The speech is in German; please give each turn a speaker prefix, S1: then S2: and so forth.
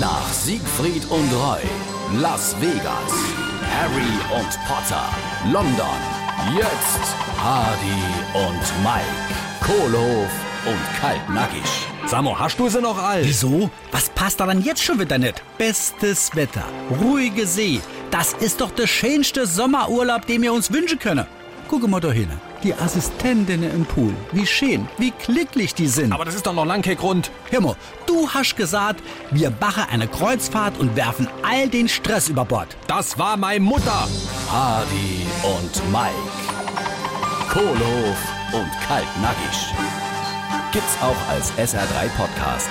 S1: Nach Siegfried und Roy, Las Vegas, Harry und Potter, London, jetzt Hardy und Mike, Kohlhof und Kaltnackig.
S2: Samo, hast du sie noch all?
S3: Wieso? Was passt daran jetzt schon wieder nicht? Bestes Wetter, ruhige See. Das ist doch der schönste Sommerurlaub, den wir uns wünschen können. Guck mal da hin. Die Assistentinnen im Pool. Wie schön, wie glücklich die sind.
S2: Aber das ist doch noch lang kein Grund.
S3: Hör mal, du hast gesagt, wir machen eine Kreuzfahrt und werfen all den Stress über Bord.
S2: Das war meine Mutter.
S1: Hardy und Mike, Kohlhof und Kaltnackig. Gibt's auch als SR3 Podcast.